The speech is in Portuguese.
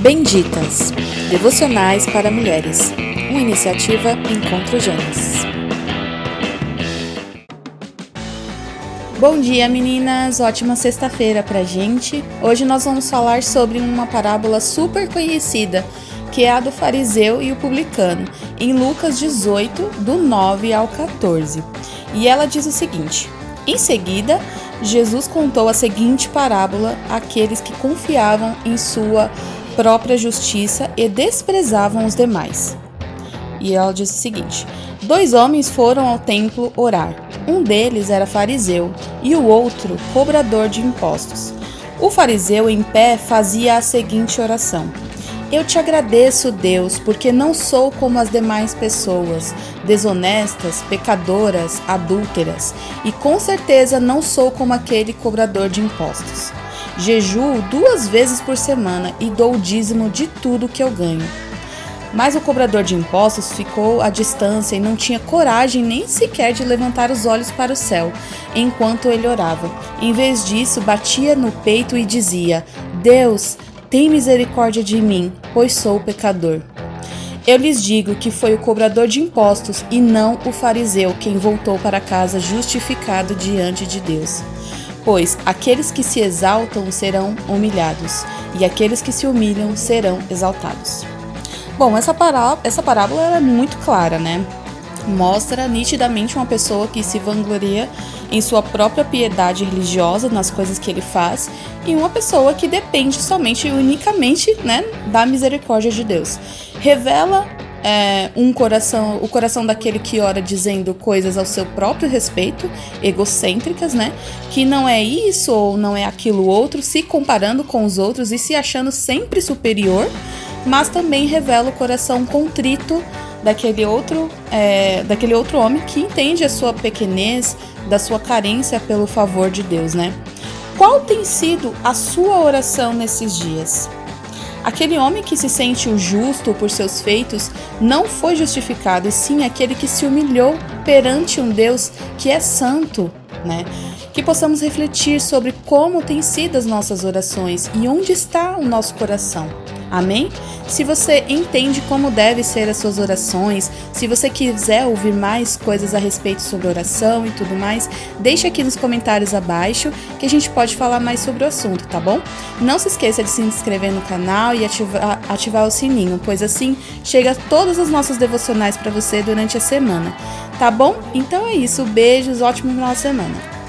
Benditas Devocionais para Mulheres, uma iniciativa Encontro Gênesis. Bom dia, meninas! Ótima sexta-feira pra gente. Hoje nós vamos falar sobre uma parábola super conhecida, que é a do fariseu e o publicano, em Lucas 18, do 9 ao 14. E ela diz o seguinte: Em seguida, Jesus contou a seguinte parábola àqueles que confiavam em sua própria justiça e desprezavam os demais. E ela diz o seguinte: Dois homens foram ao templo orar. Um deles era fariseu e o outro cobrador de impostos. O fariseu, em pé, fazia a seguinte oração: eu te agradeço, Deus, porque não sou como as demais pessoas, desonestas, pecadoras, adúlteras, e com certeza não sou como aquele cobrador de impostos. Jejuo duas vezes por semana e dou o dízimo de tudo que eu ganho. Mas o cobrador de impostos ficou à distância e não tinha coragem nem sequer de levantar os olhos para o céu enquanto ele orava. Em vez disso, batia no peito e dizia: Deus, tem misericórdia de mim, pois sou pecador. Eu lhes digo que foi o cobrador de impostos e não o fariseu quem voltou para casa justificado diante de Deus. Pois aqueles que se exaltam serão humilhados, e aqueles que se humilham serão exaltados. Bom, essa, parábola, essa parábola é muito clara, né? Mostra nitidamente uma pessoa que se vangloria em sua própria piedade religiosa, nas coisas que ele faz, e uma pessoa que depende somente e unicamente né, da misericórdia de Deus. Revela é, um coração, o coração daquele que ora dizendo coisas ao seu próprio respeito, egocêntricas, né? Que não é isso ou não é aquilo outro, se comparando com os outros e se achando sempre superior, mas também revela o coração contrito daquele outro, é, daquele outro homem que entende a sua pequenez, da sua carência pelo favor de Deus, né? Qual tem sido a sua oração nesses dias? Aquele homem que se sente o justo por seus feitos não foi justificado, e sim aquele que se humilhou perante um Deus que é santo, né? Que possamos refletir sobre como têm sido as nossas orações e onde está o nosso coração. Amém? Se você entende como deve ser as suas orações, se você quiser ouvir mais coisas a respeito sobre oração e tudo mais, deixe aqui nos comentários abaixo que a gente pode falar mais sobre o assunto, tá bom? Não se esqueça de se inscrever no canal e ativar, ativar o sininho, pois assim chega todas as nossas devocionais para você durante a semana, tá bom? Então é isso, beijos, ótimo final de semana.